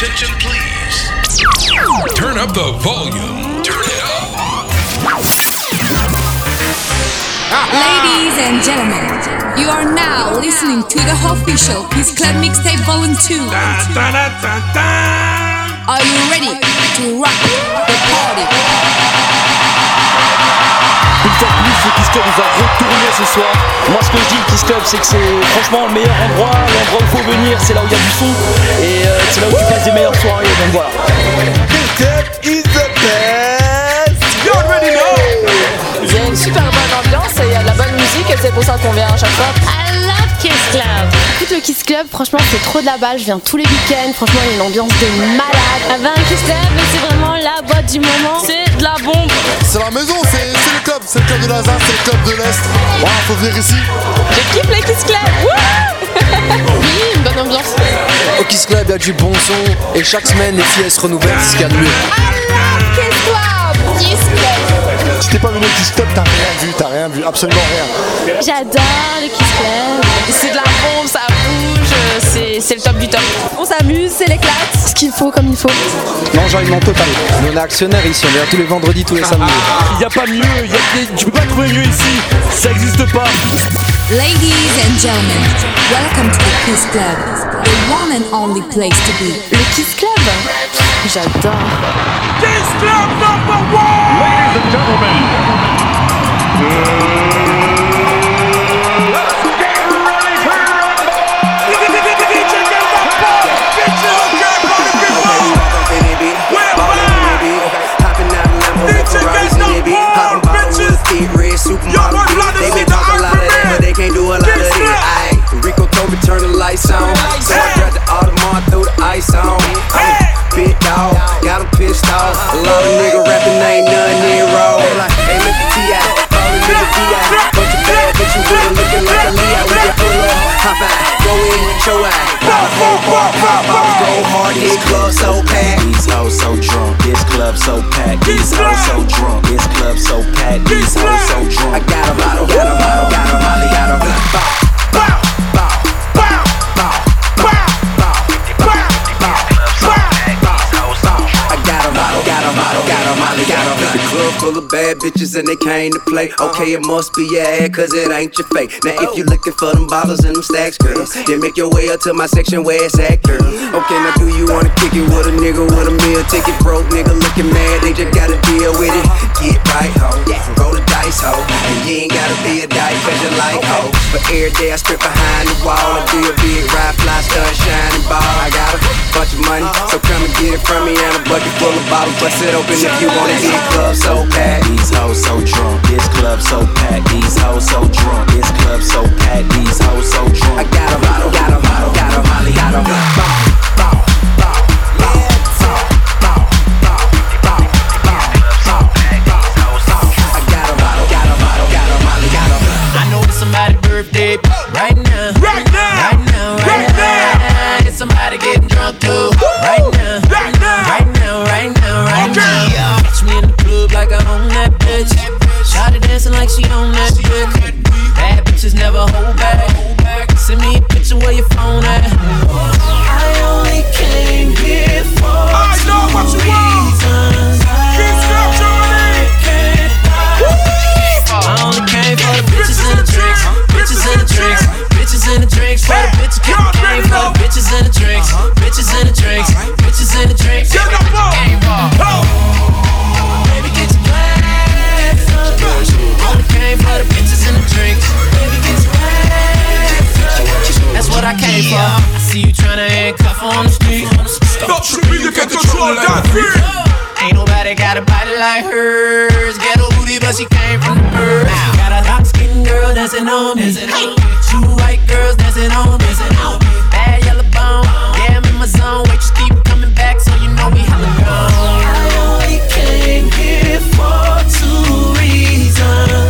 attention, please. Turn up the volume. Turn it up. Ladies and gentlemen, you are now listening to the official Kiss Club Mixtape Volume 2. Are you ready to rock the party? Kiss Club nous a retourné ce soir. Moi, ce que je dis, Club, c'est que c'est franchement le meilleur endroit, l'endroit où il faut venir, c'est là où il y a du son et euh, c'est là où tu passes des meilleures soirées. Donc voilà. Is the best. You already know. Il y a une super bonne ambiance et il y a de la bonne musique et c'est pour ça qu'on vient à chaque fois? I love Kiss Club. Écoute le Kiss Club, franchement c'est trop de la balle, je viens tous les week-ends, franchement il y a une ambiance de malade. Ah ben Kiss Club, c'est vraiment la boîte du moment. C'est de la bombe. C'est la maison, c'est le club, c'est le club de la ZAN, c'est le club de l'Est. Voilà, faut venir ici. Je kiffe les Kiss Club. Oui, une bonne ambiance. Au Kiss Club, il y a du bon son et chaque semaine, les filles elles se renouvellent, c'est ce qu'il y a de mieux. Si t'es pas venu au Kiss Club, t'as rien vu, t'as rien vu, absolument rien. J'adore le Kiss Club. C'est de la bombe, ça bouge, c'est c'est le top du top. On s'amuse, c'est l'éclate. Ce qu'il faut comme il faut. L'enjaillement total. On est actionnaire ici, on vient tous les vendredis, tous les samedis. Il n'y a pas mieux, il y a- tu peux pas trouver mieux ici. Ça existe pas. Ladies and gentlemen, welcome to the Kiss Club, the one and only place to be. Le Kiss Club J'adore. This club number one. Ladies and gentlemen. Let's get ready to they been a lot of that, but they can't do a lot of. Rico turn the lights on, so I grabbed the Audemars, throw the ice on. I'm got 'em pissed off. A lot of nigga rapping, ain't nothing in raw. They like, hey, look at T.I., call him nigga T.I. Bunch of bad bitches with her looking like a Leah. We can pull up, hop out, go in, show out. Pop, pop, pop, pop, pop, go hard, this club so packed. These hoes so drunk, this club so packed. These hoes so drunk, this club so packed. These hoes so drunk. I got got 'em, got got 'em, got 'em, got 'em. Bow, bow, bow, bow, full of bad bitches and they came to play. Okay, it must be your ad, cause it ain't your fake. Now, if you looking for them bottles and them stacks, girl, then make your way up to my section where it's at, girl. Okay, now do you wanna kick it with a nigga with a meal ticket? Broke nigga looking mad, they just gotta deal with it. Get right, ho. Roll the dice, ho. And you ain't gotta be a dyke, cause you like, ho. But every day I strip behind the wall and do a big ride, fly, stun, shining ball. I got a bunch of money, so come and get it from me. And a bucket full of bottles, bust it open if you wanna get club so packed. These hoes so drunk, this club so packed. These hoes so drunk, this club so packed. These hoes so drunk. I got got 'em, got 'em, got 'em, got 'em. Bow, she own that bitch. Bad bitches never hold back. Send me a picture where your phone at. I only came here for I know what you want. Came for. I see you tryna handcuff on the street. Stop tripping, you can control that freak. Ain't nobody got a body like hers. Ghetto booty, but she came from the birds. Got a dark skinned girl dancing on me. Two white girls dancing on me. Bad yellow bone. Yeah, I'm in my zone. Wait, you keep coming back, so you know we hella gone. I only came here for two reasons.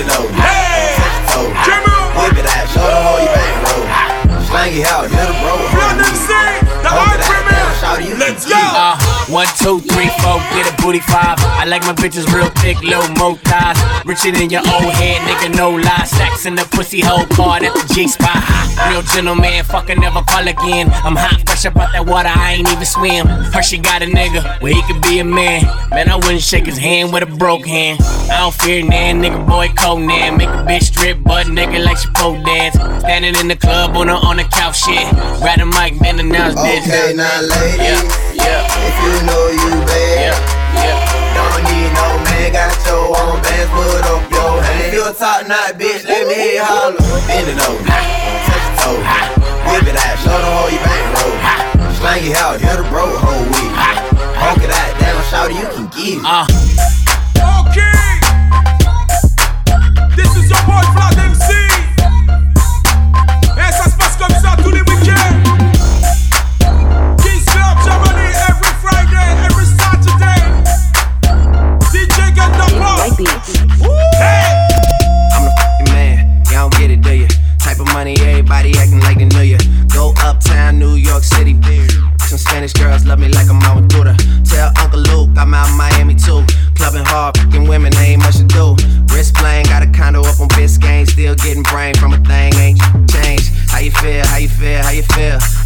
it over, your toe, whip it out, show them how you bang roll, slang it out, hit a bro, let's go. Uh, one, two, three, four, get a booty five. I like my bitches real thick, low mo thighs. Richer than your old head, nigga, no lie. Stacks in the pussy hole part at the G spot. Real gentleman, fucking never call again. I'm hot, fresh up out that water, I ain't even swim. Hershey got a nigga where he could be a man. Man, I wouldn't shake his hand with a broke hand. I don't fear nan, nigga, boy, Conan. Make a bitch strip, butt nigga like she pole dance. Standing in the club on the on the couch, shit. Grab the mic, then announce this. Okay, now ladies, yeah, if you know you bad, don't need no man, got your own bands, put up your hand. If you a top knot bitch, let me hear you holler, bend it over, touch your toe, whip it out, show them how you bang roll, slang it out, hit a bro whole week, honk it out, down, shout you can give. Uh. Okay. This is your boy Flat Spanish girls love me like I'm with Tell Uncle Luke I'm out Miami too. Clubbing hard, fucking women, ain't much to do. Wrist playing, got a condo up on Biscayne. Still getting brain from a thing, ain't changed. How you feel? How you feel? How you feel?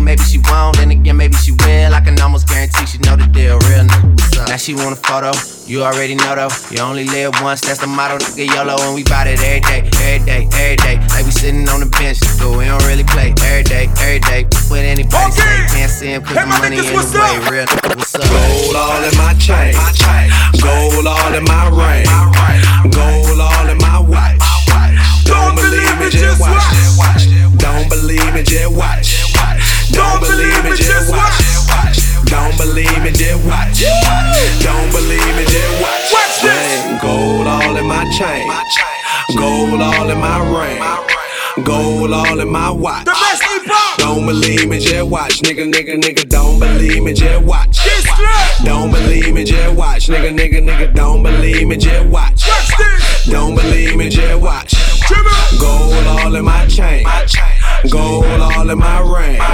maybe she won't, then again, maybe she will. I can almost guarantee she know the deal. Real nigga, what's up? Now she want a photo. You already know though. You only live once, that's the motto. Nigga YOLO, and we bout it every day, every day, every day. Like we sitting on the bench, but we don't really play every day, every day. What anybody say, can't see him cause the money in the way. Real nigga, what's up? Gold all in my chain, gold all in my ring, gold all in my watch. Don't believe me, just watch. Don't believe me, just watch. Don't believe me, just watch. Don't believe me, just watch. Don't believe me, just watch. Watch this. Gold all in my chain, gold all in my ring. Gold all in my watch. The best. Don't believe me, just watch. Nigga, nigga, nigga, don't believe me, just watch. Don't believe me, just watch. Nigga, nigga, nigga, don't believe me, just watch. Don't believe me, just watch. Gold all in my chain. Gold all in my ring.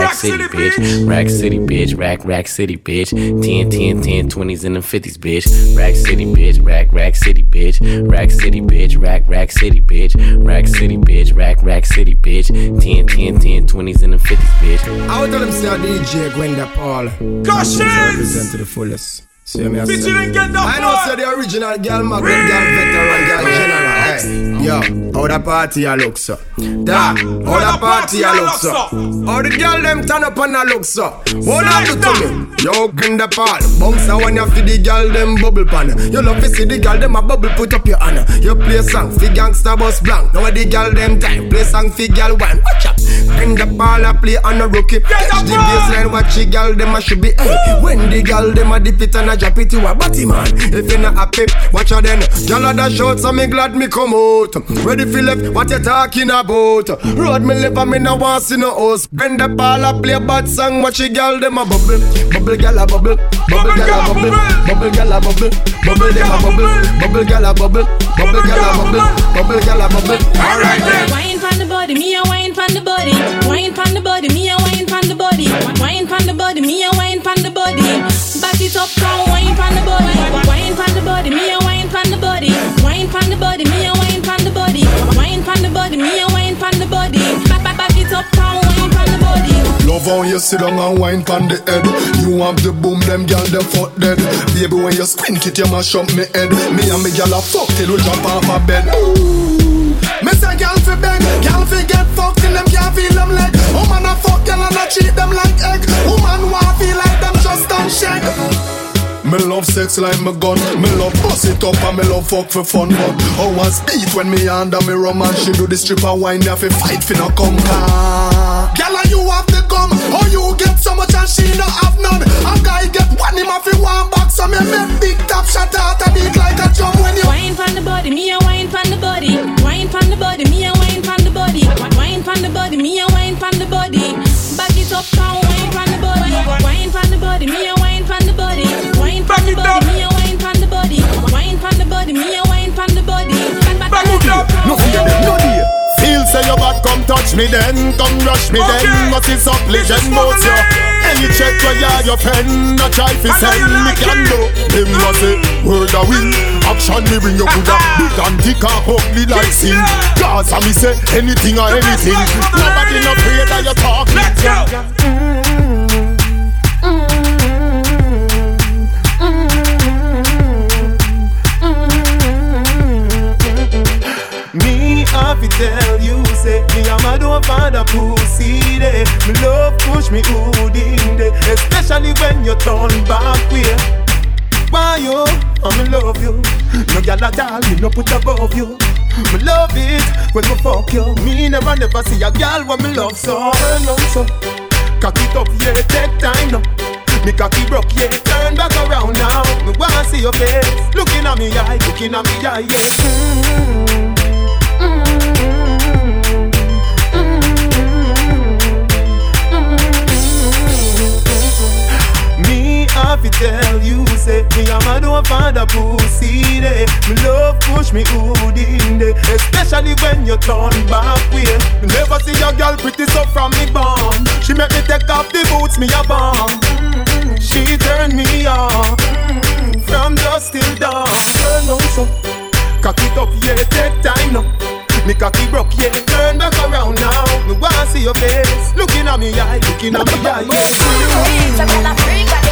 city, bitch. Rack City, bitch. Rack, rack city, bitch. 10, 10, 10, 20s and the 50s, bitch. Rack City, bitch. Rack, rack city, bitch. Rack City, bitch. Rack, rack city, bitch. Rack City, bitch. Rack, rack city, bitch. 10, 10, 10, 20s and the 50s, bitch. I would tell them say DJ Gwenda Paul. Gosh, Represent to the fullest. See me I say. Featuring Gwenda I know say the original girl, my girl, girl, veteran, girl, general. Hey, yo, how the party I look so? Da, how the party I look so? How the girl them turn up and I look so? What I do to me? Yo, Gwenda Paul, bounce a one you for the girl them bubble pan. You love to see the girl them a bubble, put up your hand. You play song for gangsta bus blank. Now the girl them time, play song for girl one. Watch out. Gwenda Paul a play on a rookie. Catch the baseline, watch the girl them a should be. Hey, when the girl them a dip it and a drop it, you a batty man. If you not happy, watch her then. Girl a dash out, so me glad me come out. Ready for left, what you talking about? Road me live and me no want see no house. Gwenda Paul a play bad song, watch the girl them a bubble, bubble girl a bubble, bubble girl a bubble, bubble girl a bubble, bubble them a bubble, bubble girl a bubble, bubble girl a bubble, bubble girl a bubble. Alright then. Wine pon the body, me a wine pon the body. Wine pon the body, me a wine pon the body. Wine pon the body, me a wine pon the body. Back it up, come wine pon the body. Wine pon the body, me a wine pon the body. Wine pon the body, me a wine pon the body. Wine pon the body, me a wine pon the body. Back it up, come wine pon the body. Love how you sit down and wine pon the head. You have the boom, them girl them fuck dead. Baby when you squint it, you mash up me head. Me and me girl a fuck till we jump off a bed. Ooh. Me say girl fi beg, girl fi get fucked till them can't feel them leg. Woman a fuck girl and a treat them like egg. Woman want feel like them just don't shake. Me love sex like my gun Me love bust it up and me love fuck for fun But I speed when me under me romance She do the stripper wine, me have to fight for no come car Girl and you have the gum How you get so much and she no have none A guy get one him have to one box So me make big top shot out a beat like a drum when you Wine pon the body, me a wine pon the body. Wine the body, me a wine pon the body. Wine pon the body, me a wine pon the body. Back it up, come wine pon the body. Wine pon the body, me a wine pon the body. Wine pon the body, me a come touch me then Come rush me then. What is up, legend? both you Any check where you are your friend No try fi send me can do Him was say word a will Action me bring you Buddha Big and thick and ugly like sin. Cause I me say anything or anything. Nobody no afraid that you talk Let's go Have tell you, say me a mad over the pussy day. Me love push me hood in day, especially when you turn back way. Why you? I me love you. No gyal at all, me no put above you. Me love it when me fuck you. Me never never see a gyal when me love so. Turn on so, cock it up, yeah, take time now. Me cocky broke, yeah, turn back around now. Me wanna see your face, looking at me eye, looking at me eye, yeah. Mm. Have to tell you, say me a mad over the pussy day. Me love push me hood in day, especially when you turn back way. Me never see a girl pretty so from me born. She make me take off the boots me a born. She turn me on from dusk till dawn. Turn on so, cock it up, yeah, take time now. Me cocky broke, yeah, turn back around now. Me wanna see your face, looking at me eye, looking at me eye. Yeah.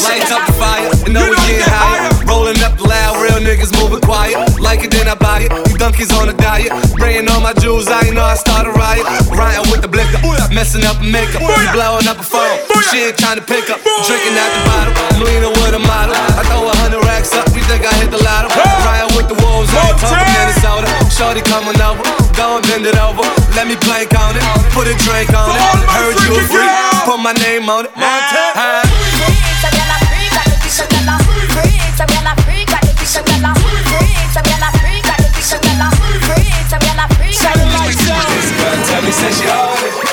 Lights up the fire, and know we get higher. Rolling up loud, real niggas moving quiet. Like it, then I buy it. You donkeys on a diet. Bringing all my jewels, I ain't know I start a riot. Messing up makeup. You blowing up a phone. She ain't trying to pick up. Drinking out the bottle. I'm leaning with a model. I throw a hundred racks up. You think I hit the lotto? Riding with the wolves, I ain't talking Minnesota. Shorty coming over. Go and bend it over. Let me plank on it. Put a drink on it. Heard you a freak. Put my name on it. Huh? This girl tell me say she on it.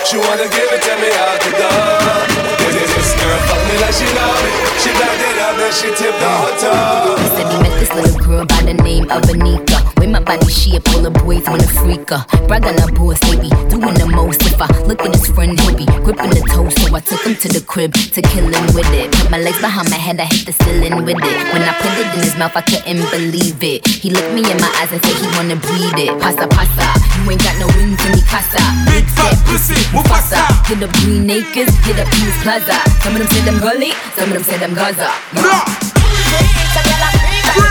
She wanna give it to me out the door. This, this girl fuck me like she love it. She backed it up and she tipped the hot tub. Said he met this little girl by the name of Anika. With my body shape, all the boys wanna freak her. Brag on her they be doing the most. If I look at his friend, he be gripping the toe. So I took him to the crib to kill him with it. Put my legs behind my head, I hit the ceiling with it. When I put it in his mouth, I couldn't believe it. He looked me in my eyes and said he wanna breathe it. Pasa, pasa, you ain't got no wings in me casa. Big fat pussy, Mufasa. Hit up Green Acres, hit up East Plaza. Some of them say them gully, some of them say them Gaza. Tell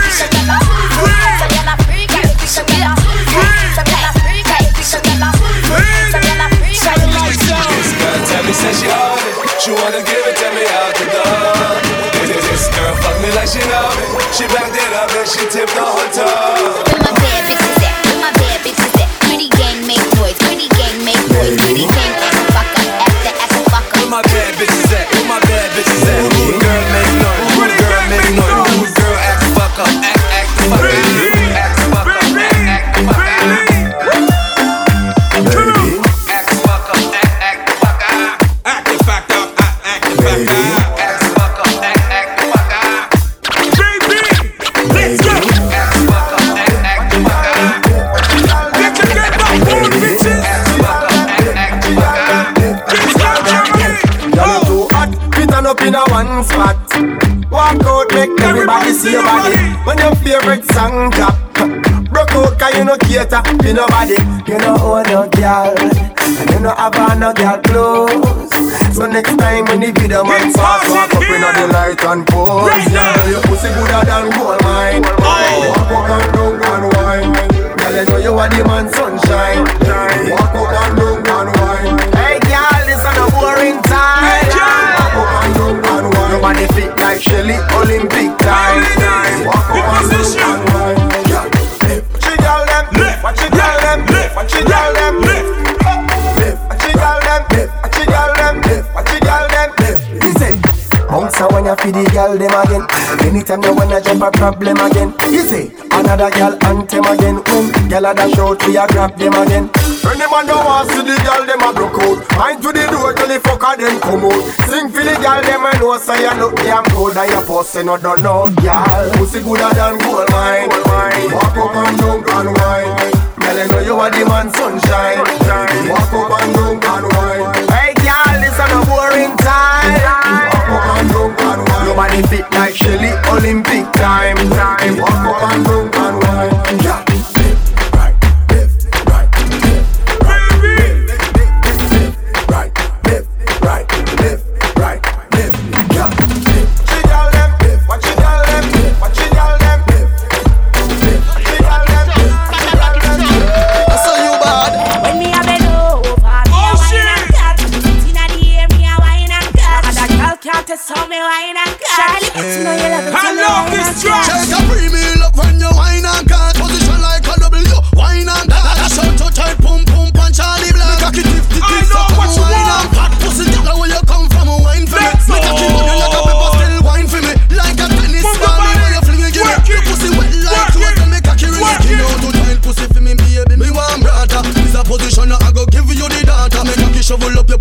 me say she wanna give it to me out the door. This, girl fuck me like she love it. She backed it up and she tipped the whole. Where my bad bitches at? Where my bad bitches at? Pretty gang pretty gang pretty gang act fuck up, act the act fuck. Where my bad bitches at? My bad bitches at? Spot. Walk out, make everybody see your body. When your favorite song drop, broke out, cause you no cater to nobody. You know own no girl, and you no have no girl clothes. So next time when the video man pass, walk up in the light and pose. Girl, your pussy gooder than gold mine. Walk up and down and wine. Girl, you know you are the man sunshine. Walk up Nobody fit bounce a when feed the girl them again. Anytime you wanna jump a problem again. He say, another girl anthem again. When girl a dash out, we a grab them again. When the man don't want see the girl them a broke out. Mind to the door till the fucker them come out. Sing for the girl them I know say you look damn good and your pussy no done no girl. Pussy gooder than gold mine. Walk up and down and wine. Girl, I know you are the man sunshine. Walk up and down and wine. Hey, girl, this is a boring time. Nobody fit like Shelly, Olympic time. Walk up and down and wine. shovel up your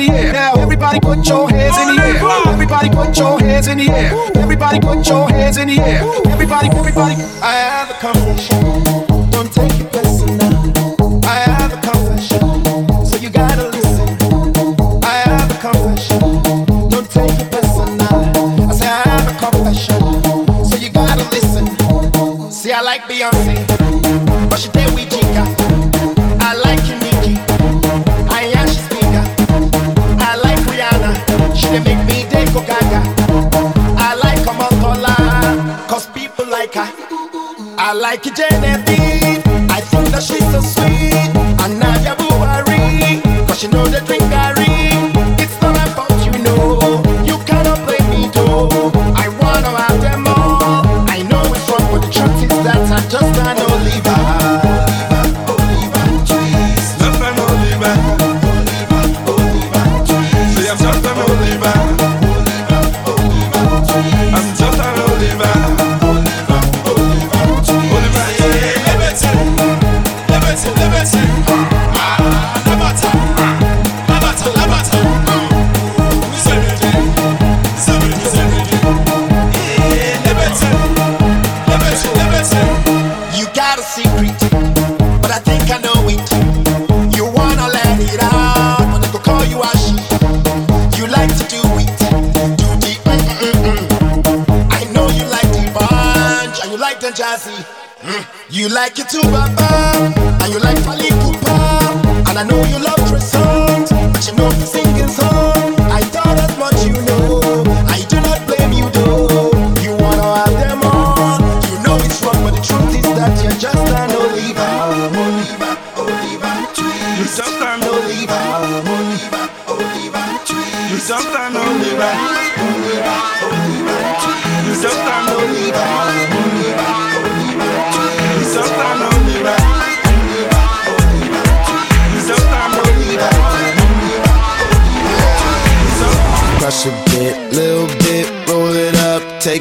in the air. Now everybody put your hands in the air. Everybody put your hands in the air. Everybody put your hands in the air. Everybody, everybody. I have a conversation. Jennifer. and jazzy. Hmm. You like it too, Baba, and you like Fally Cooper, and I know you love Tresor.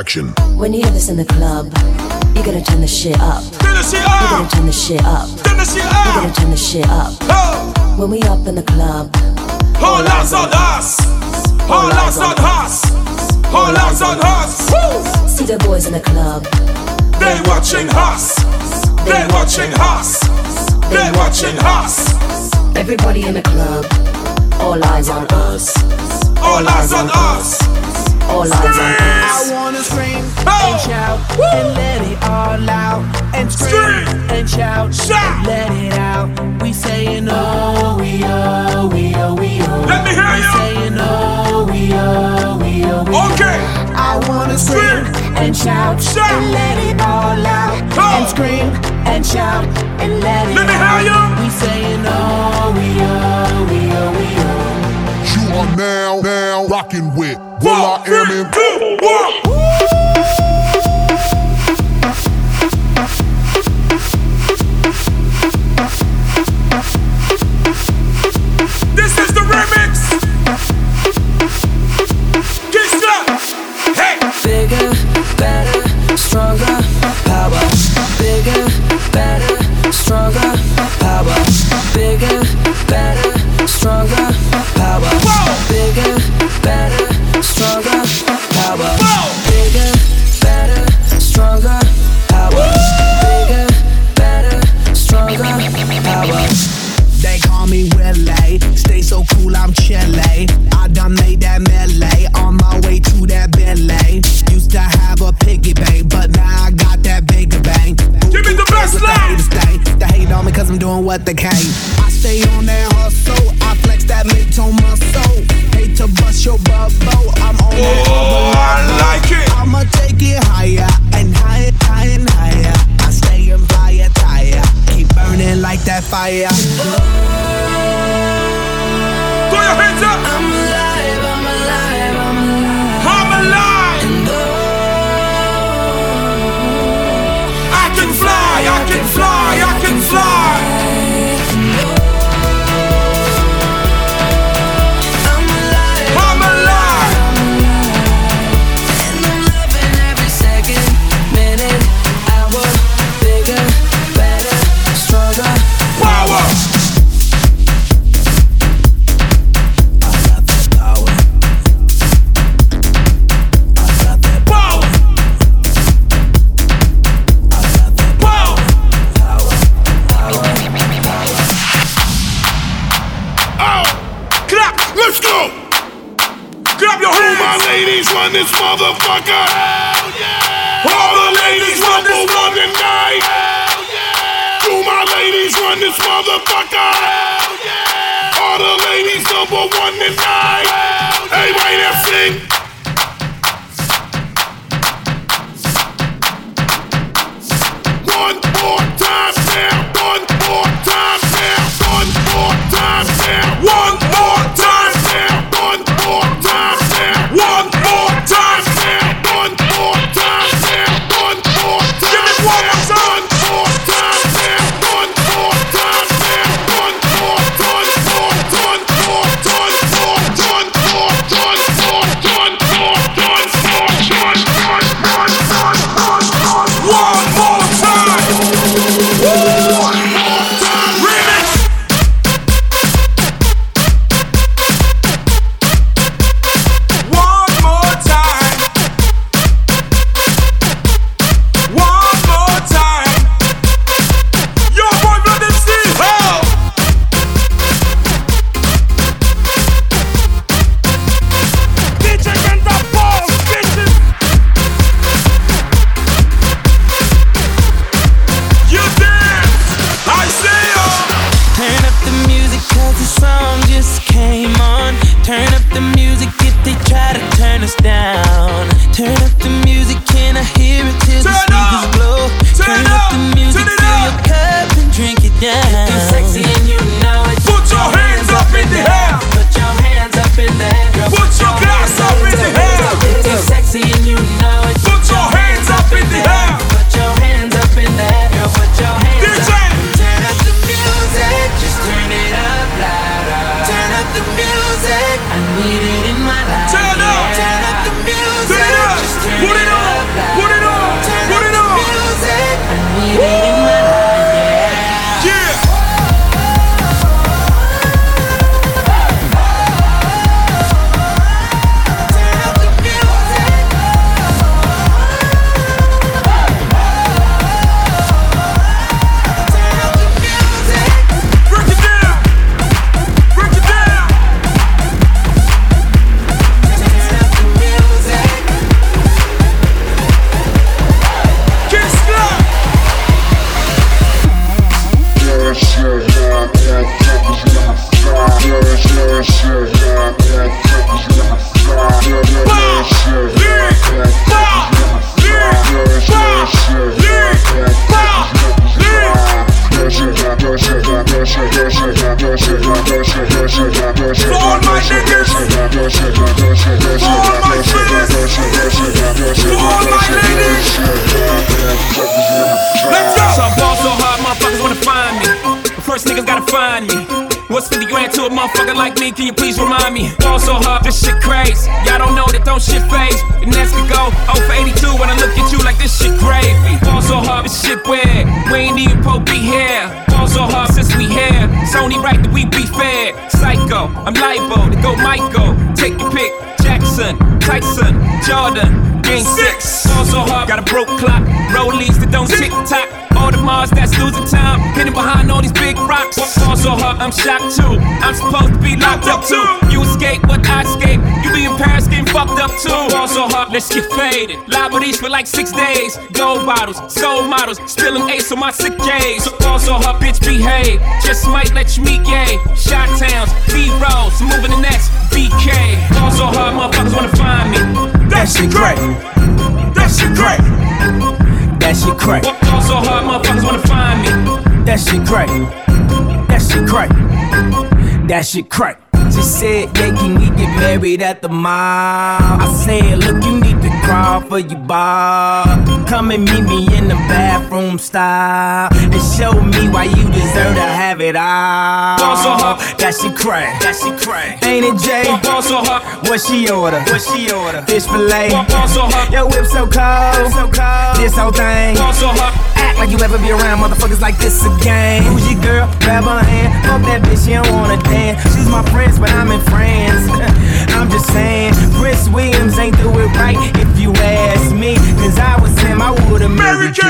action. When you hear this in the club, you're gonna turn the shit up. You're gonna turn the shit up. You're gonna turn the shit up. Oh. When we up in the club, all eyes on us. All eyes on us. All eyes on us. See the boys in the club. They watching us. They watching us. They watching us. Everybody in the club. All eyes on us. All eyes on us. All eyes on us. I wanna scream and shout and let it all out and scream and shout and let it out. We saying oh we oh we oh we oh. Let me hear we you. saying oh we oh we oh we oh. Okay. I wanna scream and shout and let it all out and scream and shout and let it Let me hear you. We saying oh we oh we oh we oh. You are now, now rocking with will.i.am in This is the remix. Keisha. Hey. Bigger, better, stronger, power. Bigger, better, stronger, what they can. I stay on that hustle, I flex that mid-tone muscle. Hate to bust your bubble, I'm on that Oh, I like it. I'ma take it higher and higher, higher and higher. I stay in fire tire, keep burning like that fire. Throw your hands up. I'm alive, bottles, soul models, spilling ace on my sick days. So fall so bitch, behave. Just might let you meet gay. Shot towns, B rolls, moving the next BK. Fall so hard, motherfuckers wanna find me. That shit great. That shit great. That shit crack. Fall so hard, motherfuckers wanna find me. That shit crack. That shit crack. That shit crack. She said, yeah, can we get married at the mall? I said, look, you need to crawl for your bar. Come and meet me in the bathroom style. And show me why you deserve to have it all. so hard. That shit crack. That shit crack. Ain't it, Jay? Ball so hard. What she order? What she order? Fish fillet. Ball so hard. Your whip so cold. So cold. This whole thing. Ball so hard. Like you ever be around motherfuckers like this again. Who's your girl? Grab her hand. Fuck that bitch, she don't wanna dance. She's my friends, but I'm in France. I'm just saying, Prince Williams ain't do it right if you ask me. Cause I was him, I would've married you.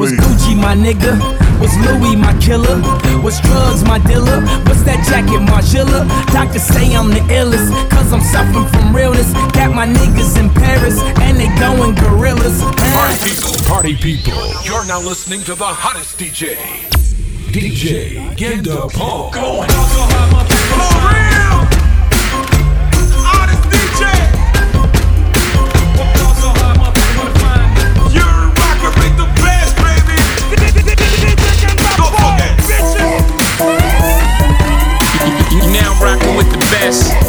Was Gucci my nigga? Was Louis my killer? Was drugs my dealer? What's that jacket, Margiela? Doctors say I'm the illest, cause I'm suffering from realness. Got my niggas in Paris, and they going gorillas. Party people, party people. You're now listening to the hottest DJ. DJ Genda Paul. Going. You now rocking with the best.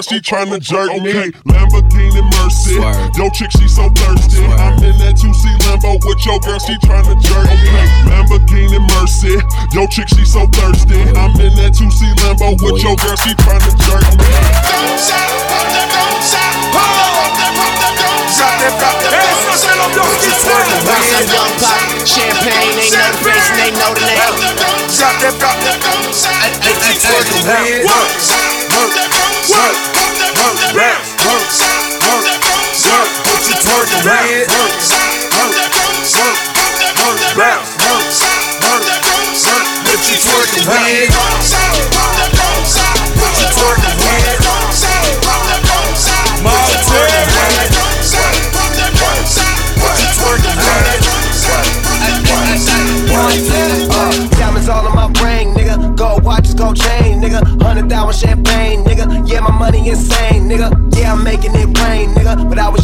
nasty, trying to jerk me. Lamborghini Mercy. Yo, chick, she so thirsty. I'm in that 2C Lambo with your girl, she tryna to jerk me. Lamborghini Mercy. Yo, chick, she so thirsty. I'm in that 2C Lambo with your girl, she tryna jerk me. Don't stop, shout, pop that, don't shout. Pop that, pop that, don't shout. Pop that, pop that, don't shout. Rock that young pop, champagne, ain't no face, and they know the name. Drop that, drop that, don't shout. I think she's worth the win. Work, work, work work, work,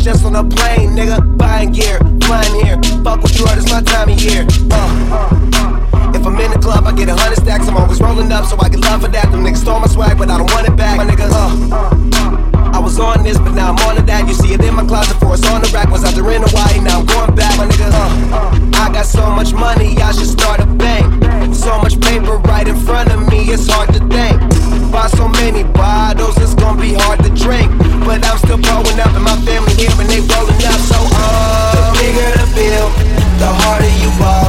just on a plane, nigga. Buying gear, flying here. Fuck what you heard, it's my time of year. Uh. If I'm in the club, I get a hundred stacks. I'm always rolling up, so I get love for that. Them niggas stole my swag, but I don't want it back. My niggas, uh. I was on this, but now I'm on to that. You see it in my closet for it's on the rack. Was out there in Hawaii, now I'm going back. My niggas, uh. I got so much money, I should start a bank. So much paper right in front of me, it's hard to think. Buy so many bottles, it's gonna be hard to drink. But I'm still growing up, and my family here, and they rolling up. So, uh, the bigger the bill, the harder you ball.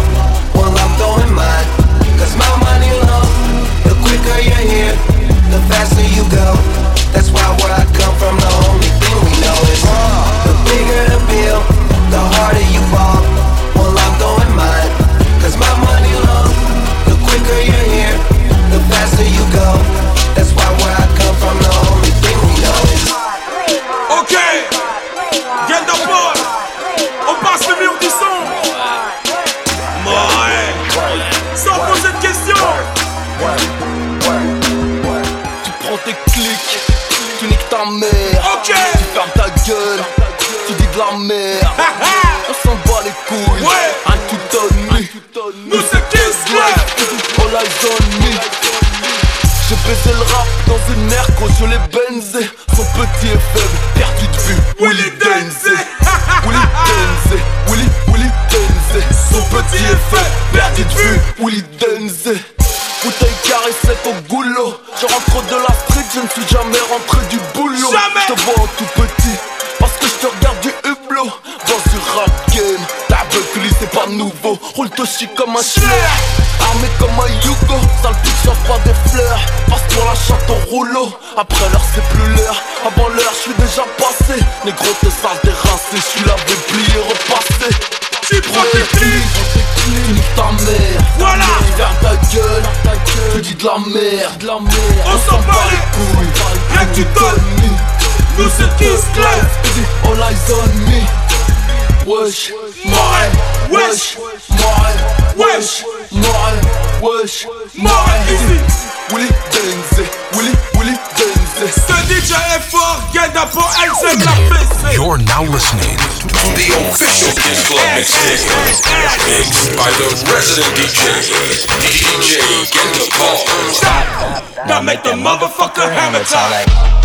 Well, I'm throwing mine, cause my money long. The quicker you're here, the faster you go. That's why where perdu de vue. Willy Denze. Bouteille carrée sec au goulot. Je rentre de la street, je ne suis jamais rentré du boulot. Jamais. Je te vois en tout petit. Parce que je te regarde du hublot. Dans du rap game. Ta buckle, c'est pas nouveau. Roule chic comme un chien. Armé comme un Yugo. Sale pute, pas des fleurs. Passe pour la chatte au rouleau. Après l'heure, c'est plus l'heure. Avant l'heure, je suis déjà passé. Négro, t'es sale, t'es rincé. Je suis lavé, plié, repassé. Tu prends tes mère. Voilà. Tu fermes ta gueule. Tu dis de la merde. De la merde. On s'en bat les couilles. Rien que tu donnes. Nous c'est Kiss Club. All eyes on me. Wesh, Mouais. Wesh. mouais, Wesh. mouais, wesh, Mouais, ici. Willy Denze, Willy, You're now listening to The official Kiss Club mixtape. Mixed by the resident DJ, DJ Get the Ball. Now make the motherfucker hammer time.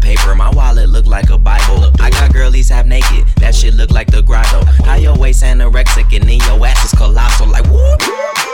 Paper. My wallet look like a Bible. I got girlies half naked. That shit look like the grotto. How your waist anorexic and then your ass is colossal. Like whoop.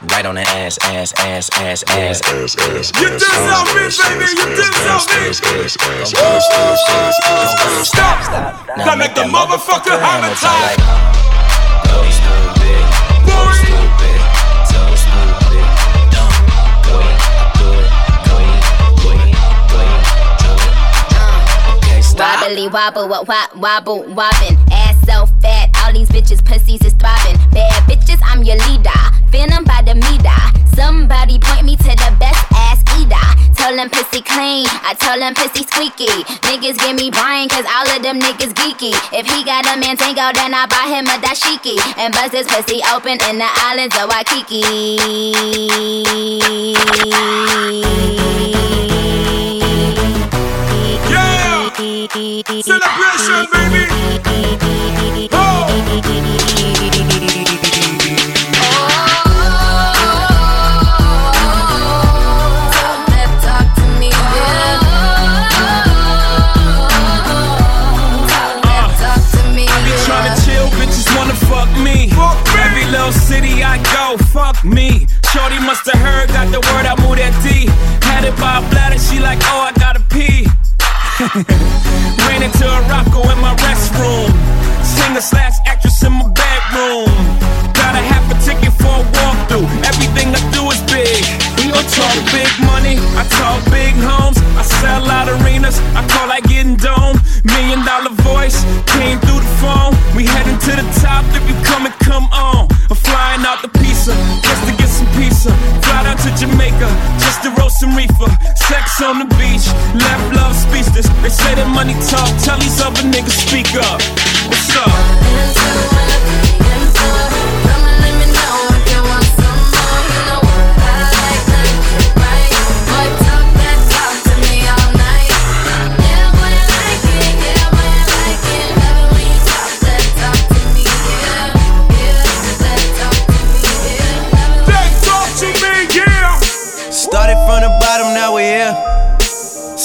Right on the ass, ass, ass, ass, ass, ass, ass. You deserve it, baby. You deserve it. Stop. Now make the motherfucker hammer time. Go stupid, go stupid, so stupid, dumb. Go in, do it, go in, go in, go in, do it. Okay, stop. Wobbly wobble, what wop, wobble, wobbin'. Ass so fat, all these bitches' pussies is throbbing. Bad bitches, I'm your leader. Venom by the meter. Somebody point me to the best ass eater. Told them pussy clean, I told them pussy squeaky. Niggas give me Brian, cause all of them niggas geeky. If he got a man tango, then I buy him a dashiki. And bust his pussy open in the islands of Waikiki. Yeah! Celebration, baby! Oh! City I go, fuck me. Shorty must have heard, got the word, I moved that D. Had it by a bladder, she like, oh, I gotta pee. Ran into a rocko in my restroom. Singer slash actress in my bedroom. Got a half a ticket for a I talk big money, I talk big homes. I sell out arenas, I call like getting dome. Million dollar voice came through the phone. We heading to the top if you come and come on. I'm flying out the pizza just to get some pizza. Fly down to Jamaica just to roast some reefer. Sex on the beach, left love speechless. They say that money talk, tell these other niggas speak up. What's up?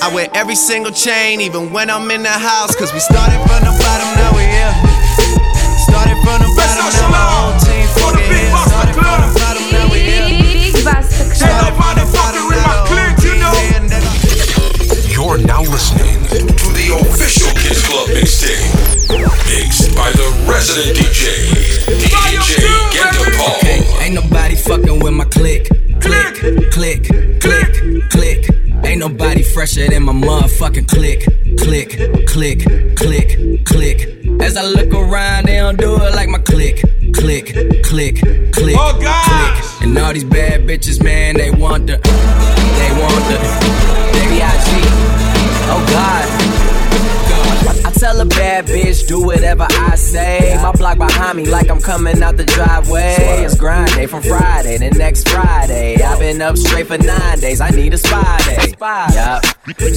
I wear every single chain, even when I'm in the house. Cause we started from the bottom, now we here. Started from the bottom, now my whole team fucking here. Started from the bottom, now we here. Started from the bottom, now the here. You're now listening to the official Kiss Club mixtape. Mixed by the resident DJ, DJ Genda Paul. Okay, ain't nobody fucking with my click. Click, click, click, click. Ain't nobody fresher than my motherfucking click. Click, click, click, click. As I look around, they don't do it like my click. Click, click, click, Oh, gosh. click. And all these bad bitches, man, they want the, they want the, baby IG. Oh God. Tell a bad bitch, do whatever I say. My block behind me, like I'm coming out the driveway. It's grind day from Friday to next Friday. I've been up straight for nine days. I need a spy day. Yup.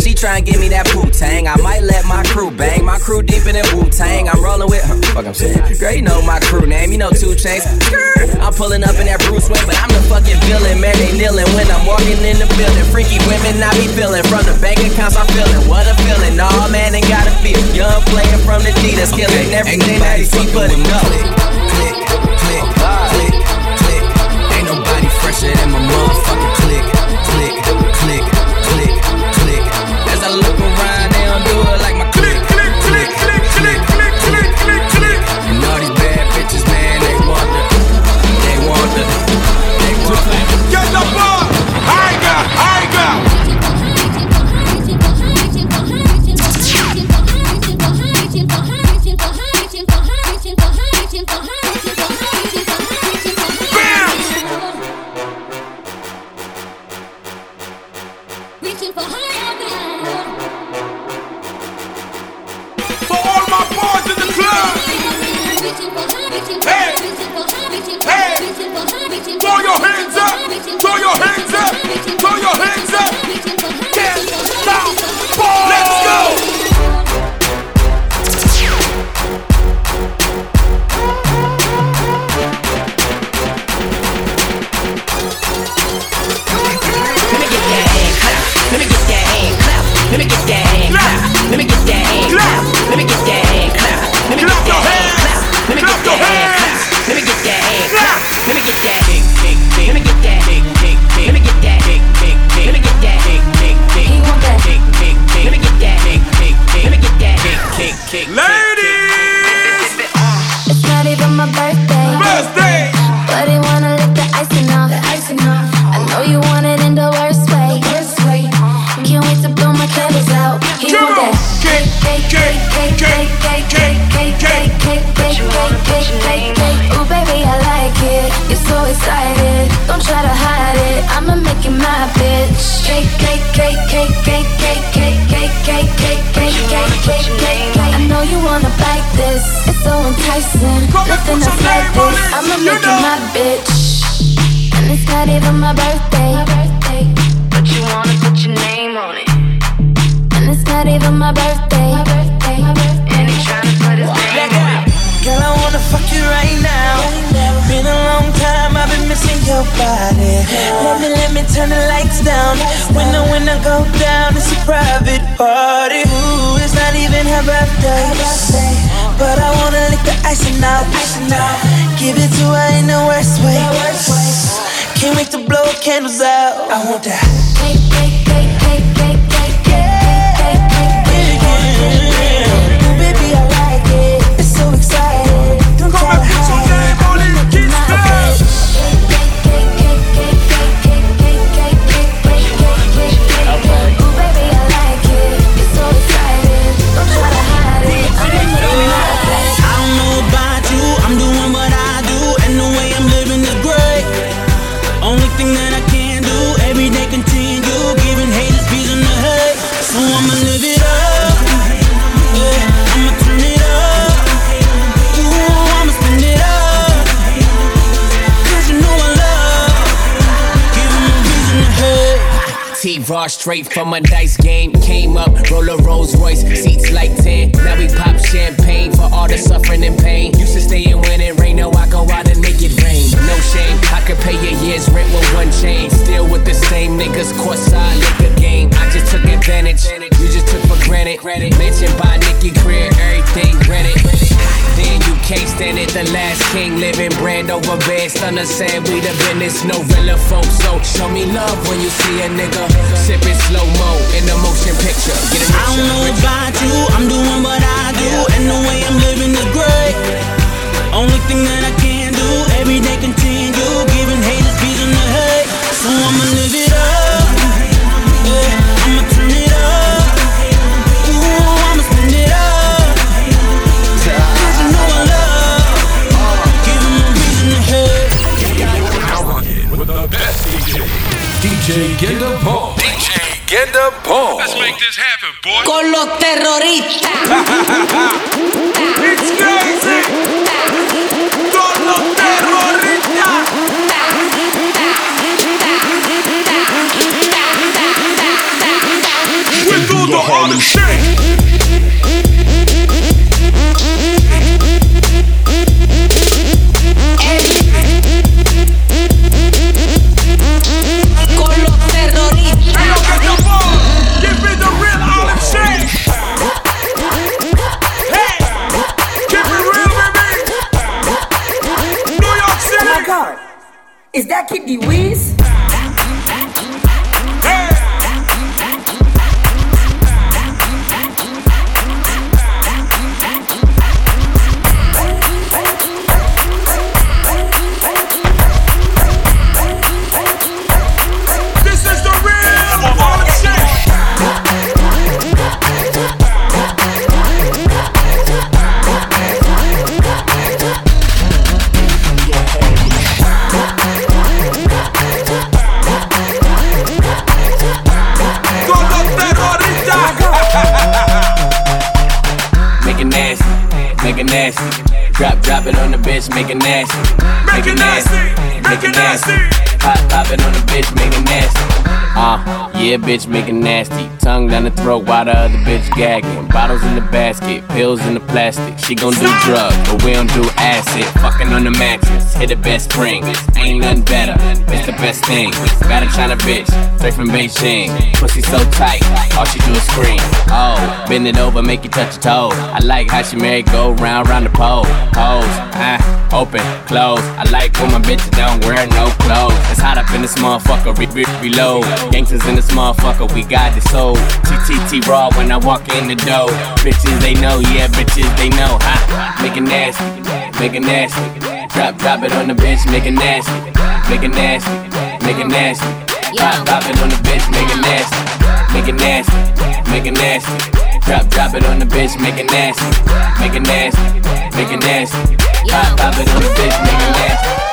She try and give me that Wu Tang. I might let my crew bang. My crew deep in Wu Tang. I'm rolling with her. Fuck, I'm saying. Girl, you know my crew name. You know two chains. I'm pulling up in that Bruce Wayne, but I'm the fucking villain. Man, they kneeling when I'm walking in the building. Freaky women, I be feeling. From the bank accounts, I'm feeling. What a feeling. All man, ain't gotta feel. Young player from the D that's killing everything that he see but it go. Click, click, click, click, click. Ain't nobody fresher than my motherfucking click, Throw your hands up. Throw your hands up. Let's go. ladies. It's not even my birthday. Birthday. But he wanna let the icing off. The icing off. I know you want it in the worst way. The worst way. Can't wait to blow my candles out. He Come. Cake, cake, cake, cake, cake, cake, cake, cake, cake, cake, cake, cake, cake, cake. Ooh, baby, I like it. You're so excited. Don't try to hide it. I'ma make you my bitch. Cake, cake, cake, cake, cake. so enticing. Nothing else like this. I'ma make my bitch. And it's not even my birthday. But you wanna put your name on it. And it's not even my birthday. And he's trying to put his name on it. Girl, I wanna fuck you right now. Been a long time, I've been missing your body. Let me, let me turn the lights down. When I, when I go down, it's a private party. Ooh, it's not even her birthday. But I wanna lick the icing out. Give it to her in the worst way. Can't wait to blow candles out. I want that. Baby, I like it. It's so exciting. Don't try Straight from a dice game. Came up, roll a Rolls Royce, seats like 10. Now we pop champagne for all the suffering and pain. Used to stay in when it rain, now I go out and make it rain. No shame, I could pay a year's rent with one chain. Still with the same niggas, courtside liquor game. I just took advantage, you just took for granted. Mentioned by Nicky Greer, everything rented. Then you can't stand it, the last king living brand over bed. Stunner said we the business, no real folks. So show me love when you see a nigga sipping slow mo in the motion picture. Get a I don't know about you, I'm doing what I do, bitch, make it nasty. Tongue down the throat while the other bitch gagging. Bottles in the basket, pills in the plastic. She gon' do drugs, but we don't do acid. Fucking on the mattress, hit the best spring. Ain't nothing better, it's the best thing. Got a China bitch, straight from Beijing. Pussy so tight, all she do is scream. Oh, bend it over, make you touch your toes. I like how she married, go round, round the pole. Pose, ah, open, close. I like when my bitches don't wear no clothes. It's hot up in this motherfucker, re- re- reload. Gangsters in this motherfucker, we got this soul. TTT raw when I walk in the door. Bitches they know, yeah, bitches they know. Ha, make it nasty, make it nasty. Drop, drop it on the bitch, make it nasty, make it nasty, make it nasty. Drop, drop it on the bitch, make it nasty, make it nasty, make it nasty. Drop, drop it on the bitch, make it nasty, make it nasty, make it nasty. Drop, drop it on the bitch, make it nasty.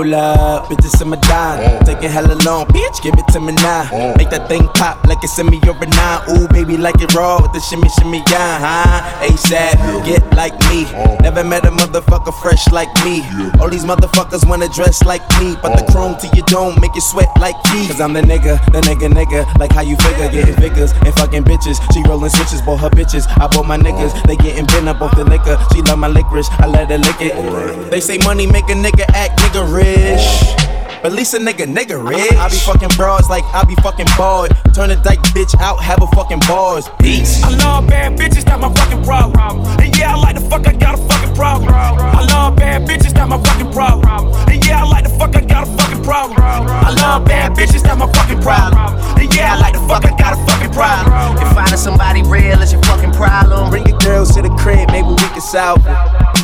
Hold up, bitches in my dime. Taking hella long, bitch, give it to me now. Oh. Make that thing pop like it's in me or a nine. Ooh, baby, like it raw with the shimmy, shimmy, yeah, huh? ASAP, get like me. Oh. Never met a motherfucker fresh like me. All these motherfuckers wanna dress like me, but the oh. chrome to your dome make you sweat like me. Cause I'm the nigga, the nigga, nigga. Like how you figure, getting figures and fucking bitches. She rolling switches, bought her bitches. I bought my niggas, they getting bent up off the liquor. She love my licorice, I let her lick it. They say money make a nigga act nigga rich. But at least a nigga, nigga rich. I be fucking broads like I be fucking bald. Turn a dyke bitch out, have a fucking bars. Peace. I love bad bitches, that's my fucking problem. And yeah, I like the fuck, I got a fucking problem. I love bad bitches, that's my fucking problem. And yeah, I like the fuck, I got a fucking problem. I love bad bitches, that's my fucking problem. And yeah, I like the fuck, I got a fucking problem. If finding somebody real is your fucking problem, Bring your girls to the crib, maybe we can solve it.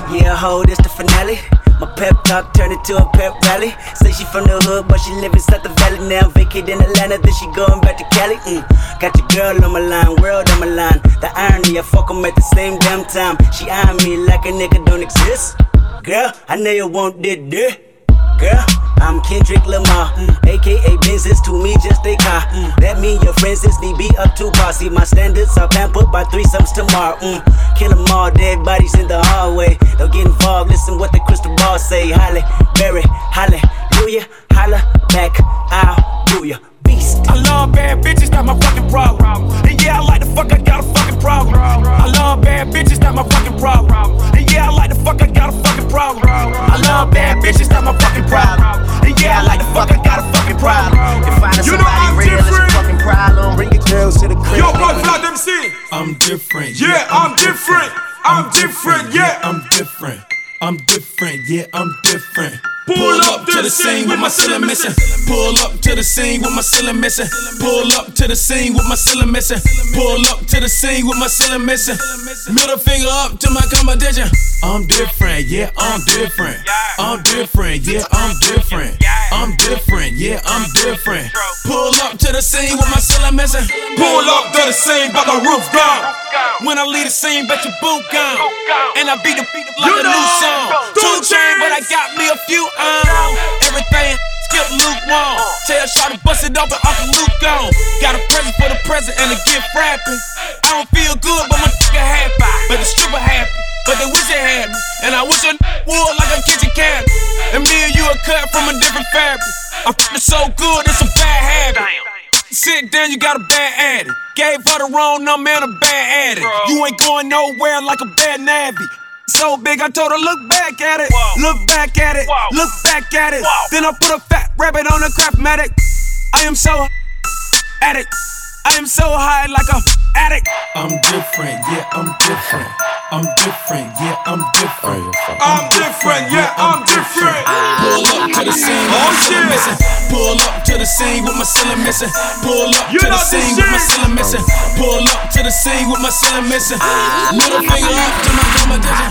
Yeah, ho, this the finale. My pep talk turned into a pep rally. Say she from the hood, but she live inside the valley now. Vacate in Atlanta, then she going back to Cali. Mm. Got your girl on my line, world on my line. The irony, I fuck 'em at the same damn time. She eyeing me like a nigga don't exist. Girl, I know you want this, this. Girl, I'm Kendrick Lamar, mm. aka Benzes to me just a car. Mm. That mean your friends is me be up to par. See my standards are pampered by threesomes tomorrow. Mm. Kill 'em all, dead bodies in the hallway. Don't get involved, listen what the crystal ball say. Holly, Berry, hallelujah, holla back, I'll do ya. Beast. I love bad bitches, that's my fucking problem. And yeah, I like the fuck, I got a fucking problem. I love bad bitches, that's my fucking problem. And yeah, I like the fuck, I got a fucking problem. I love bad bitches, that's my fucking problem. And yeah, I like the fuck, I got a fucking problem. If finding You know I'm real different. fucking problem, bring your girls to the crib. Yo, boy, Flat MC. I'm different. Yeah, I'm different. I'm different. Yeah. I'm different. I'm different. Yeah, I'm different. Pull up to the scene with my ceiling missing. Pull up to the scene with my ceiling missing. Pull up to the scene with my ceiling missing. Pull up to the scene with my ceiling missing. Middle finger up to my competition. I'm different, yeah, I'm different. I'm different, yeah, I'm different. I'm different, yeah, I'm different. Pull up to the scene with my ceiling missing. Pull up to the scene, but the roof gone. When I leave the scene, bet your boot gone. And I beat the beat like You a new song. two Two chain, but I got me a few on. Everything skip lukewarm. Tell Shot to bust it open, Uncle Luke gone. Got a present for the present and a gift wrapping. I don't feel good, but my nigga happy. But the stripper happy. But they wish they had me. And I wish I would like a kitchen cabinet. And me and you are cut from a different fabric. I'm so good, it's a bad habit. Sit down, you got a bad addict. Gave her the wrong number and a bad addict. You ain't going nowhere like a bad navvy. So big, I told her, look back at it. Look back at it. Look back at it. Then I put a fat rabbit on a craftmatic. I am so addict. I am so high like a addict. I'm different, yeah, I'm different. I'm different, yeah, I'm different. Oh, I'm different, yeah, I'm different. Pull up to the scene, Oh, with my cylinder shit. missing. Pull up to the scene with my cylinder missing. Pull up You to the scene with my shit. cylinder missing. Pull up to the scene with my cylinder missing. Ah. Middle finger up to my competition.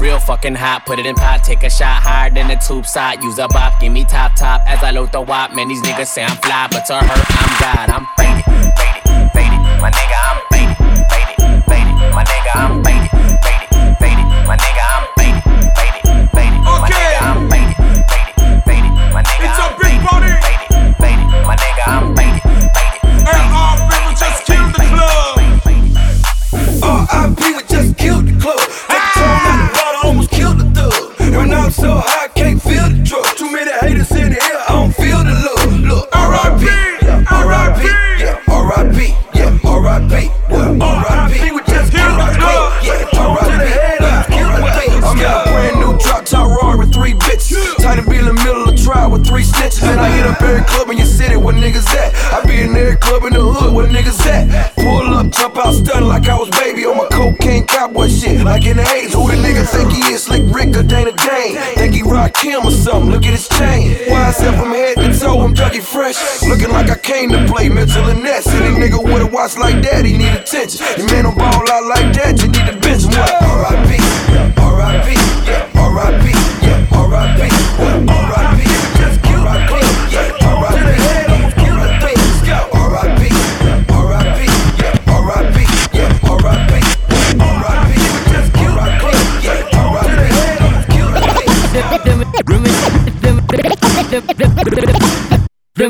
Real fucking hot, put it in pot, take a shot higher than the tube side. Use a bop, give me top top as I load the wop. Man, these niggas say I'm fly, but to her, I'm God. I'm faded, faded, faded. My nigga, I'm faded, faded, faded. My nigga, I'm faded, faded, faded. My nigga, I'm faded, faded, faded. My nigga, I'm faded, faded, faded. My nigga, It's a big party. faded, faded. My nigga, I'm faded, faded. And niggas at. I be in every club in the hood where niggas at. Pull up, jump out, stun like I was baby on my cocaine cowboy shit. Like in the A's, who the nigga think he is? Slick Rick or Dana Dane? Think he rock Kim or something? Look at his chain. Why I up from head to toe? I'm Dougie Fresh. Looking like I came to play Mitchell and Ness. Any nigga with a watch like that, he need attention. Your man don't ball out like that, you need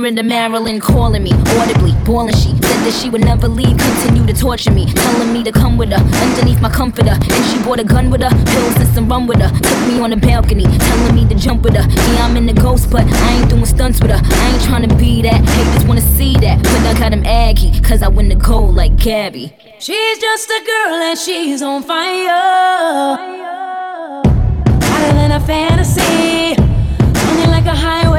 thing. Remember Marilyn calling me audibly, bawling. She said that she would never leave, continue to torture me, telling me to come with her underneath my comforter. And she brought a gun with her, pills and some rum with her. Took me on the balcony, telling me to jump with her. Yeah, I'm in the ghost, but I ain't doing stunts with her. I ain't trying to be that. Haters wanna see that, but I got him aggy, cause I win the gold like Gabby. She's just a girl and she's on fire. Hotter than a fantasy, running like a highway.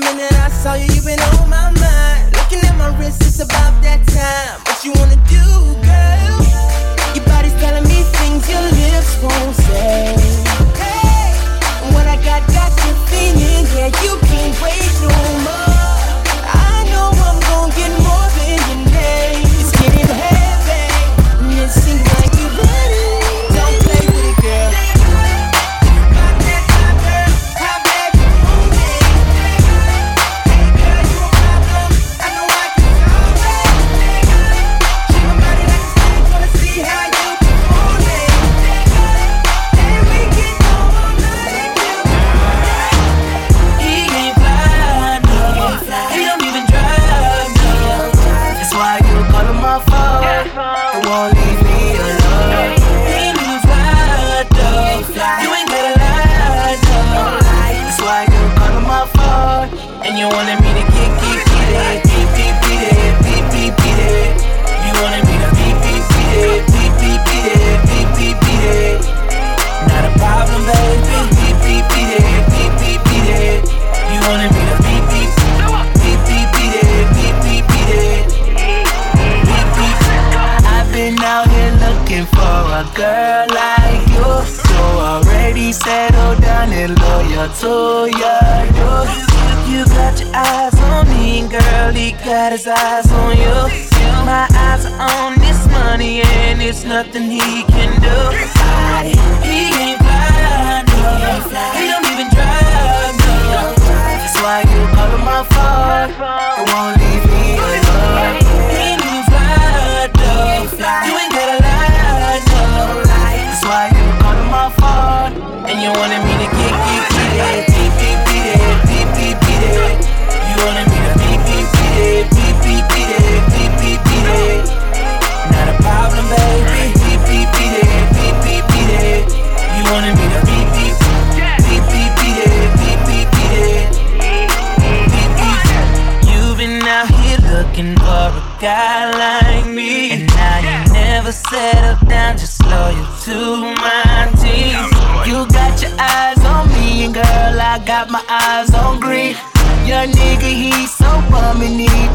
minute I saw you, you been on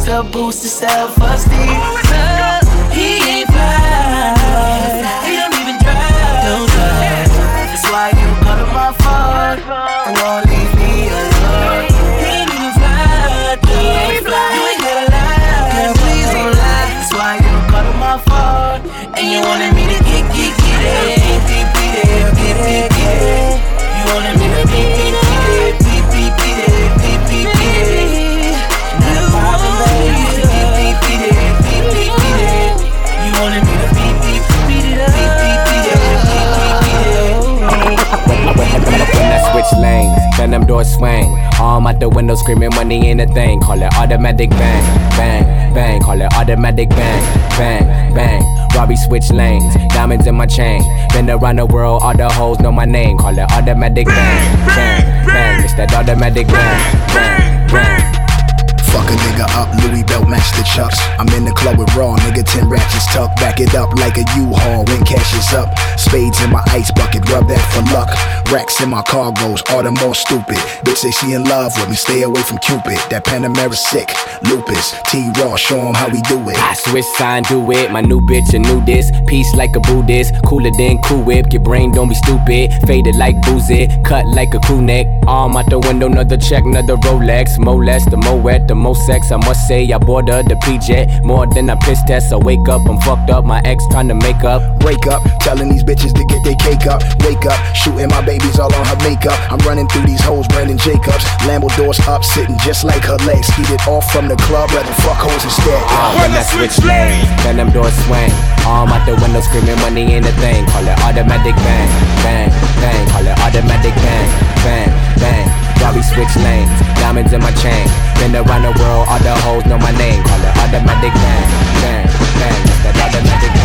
to boost the self-esteem. them doors swang. Arm out the window screaming money ain't a thing. Call it automatic bang, bang, bang. Call it automatic bang, bang, bang. Robbie switch lanes, diamonds in my chain. Been around the world, all the hoes know my name. Call it automatic bang, bang, bang. bang. It's that automatic bang, bang nigga up, Louis belt match the chucks. I'm in the club with raw, nigga, 10 ratchets tucked. Back it up like a U-Haul when cash is up. Spades in my ice bucket, rub that for luck. Racks in my cargoes, all the more stupid. Bitch say she in love with me, stay away from Cupid. That Panamera sick, lupus. T-Raw, show him how we do it. I switch sign, do it. My new bitch, a new this. Peace like a Buddhist. Cooler than Cool Whip. Your brain don't be stupid. Faded like boozy. Cut like a crew neck. Arm out the window, another check, another Rolex. Mo less, the mo wet, the most sex, I must say I boarded the PJ more than a piss test. I wake up, I'm fucked up. My ex trying to make up. Wake up, telling these bitches to get their cake up. Wake up, shooting my babies all on her makeup. I'm running through these hoes, Brandon Jacobs. Lambo doors up, sitting just like her legs. Eat it off from the club, rather fuck hoes instead. Uh, when I switch lanes, then them doors swing. Arm out the window screaming money ain't a thing. Call it automatic bang, bang, bang. Call it automatic bang, bang, bang. While we switch lanes, diamonds in my chain. Been around the world, all the hoes know my name. Call it automatic bang, bang, bang. That automatic bang.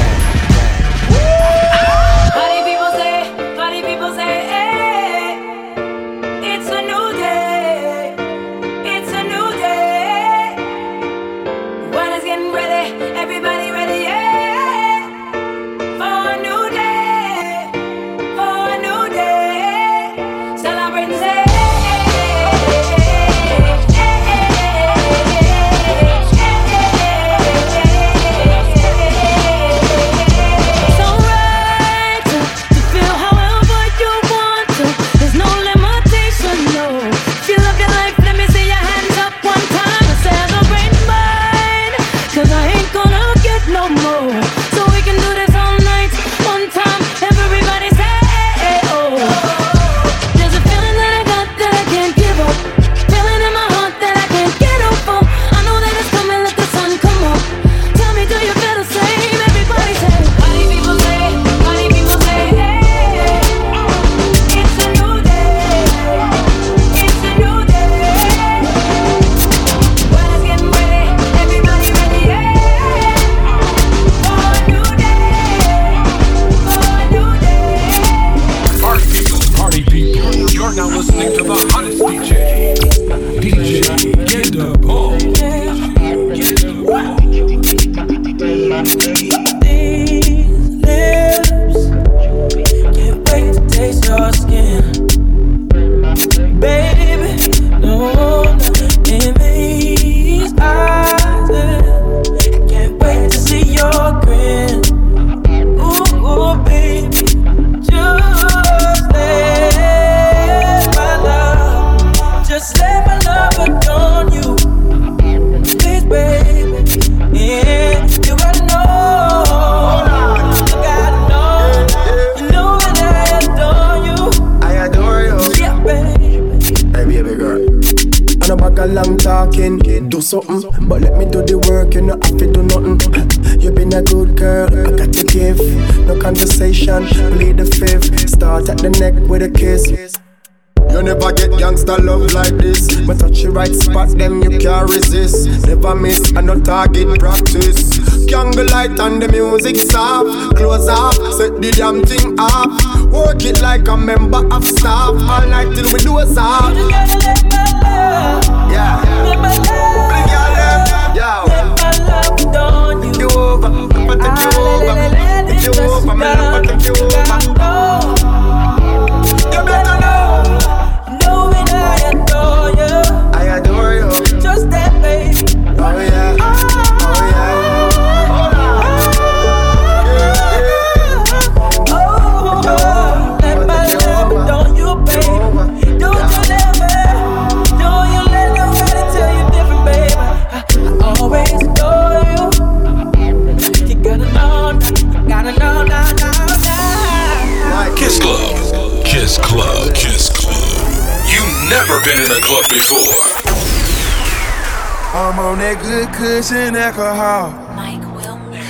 Cushion alcohol. Mike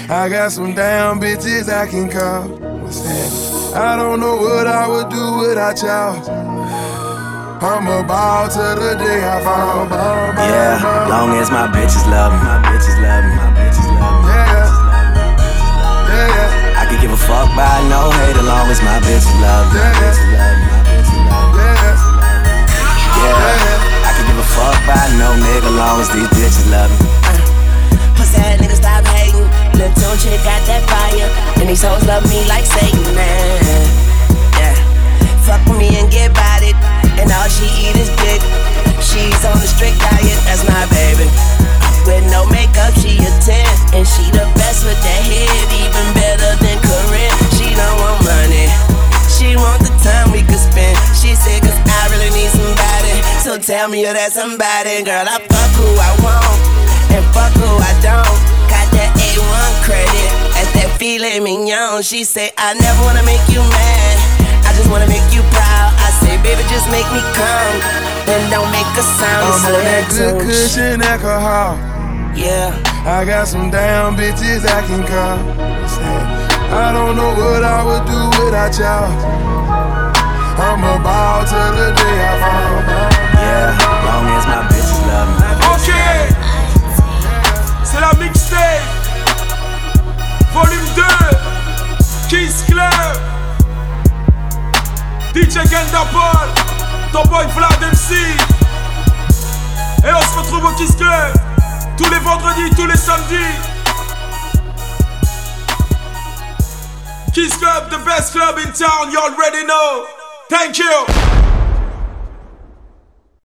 I got some damn bitches I can call. What's that? I don't know what I would do without y'all. I'm a ball to the day I fall. Ball, ball, Yeah, ball. long as my bitches love me, my bitches love me, my bitches love me. Yeah, yeah. I could give a fuck by no hate as long as my bitches love me, my bitches love me, my bitches love me. Yeah, I could give a fuck by no nigga long as these bitches love me. Mama told you got that fire. And these hoes love me like Satan. Yeah. Fuck with me and get about it. And all she eat is dick. She's on a strict diet, that's my baby. With no makeup, she a 10. And she the best with that head, even better than Corinne. She don't want money. She want the time we could spend. She said, cause I really need somebody. So tell me you're that somebody. Girl, I fuck who I want. And fuck who I don't. Got that A1 credit, that's that filet mignon. She say I never wanna make you mad, I just wanna make you proud. I say, baby, just make me come, then don't make a sound. I'm So on that good tune. cushion alcohol. Yeah. I got some damn bitches I can call. I don't know what I would do without y'all. I'm a ball till the day I fall. Yeah, long as my bitches love me. Ok, c'est la mixtape, volume 2, Kiss Club, DJ Genda Paul, ton boy Vlad MC. Et on se retrouve au Kiss Club tous les vendredis, tous les samedis. Kiss Club, the best club in town, you already know. Thank you.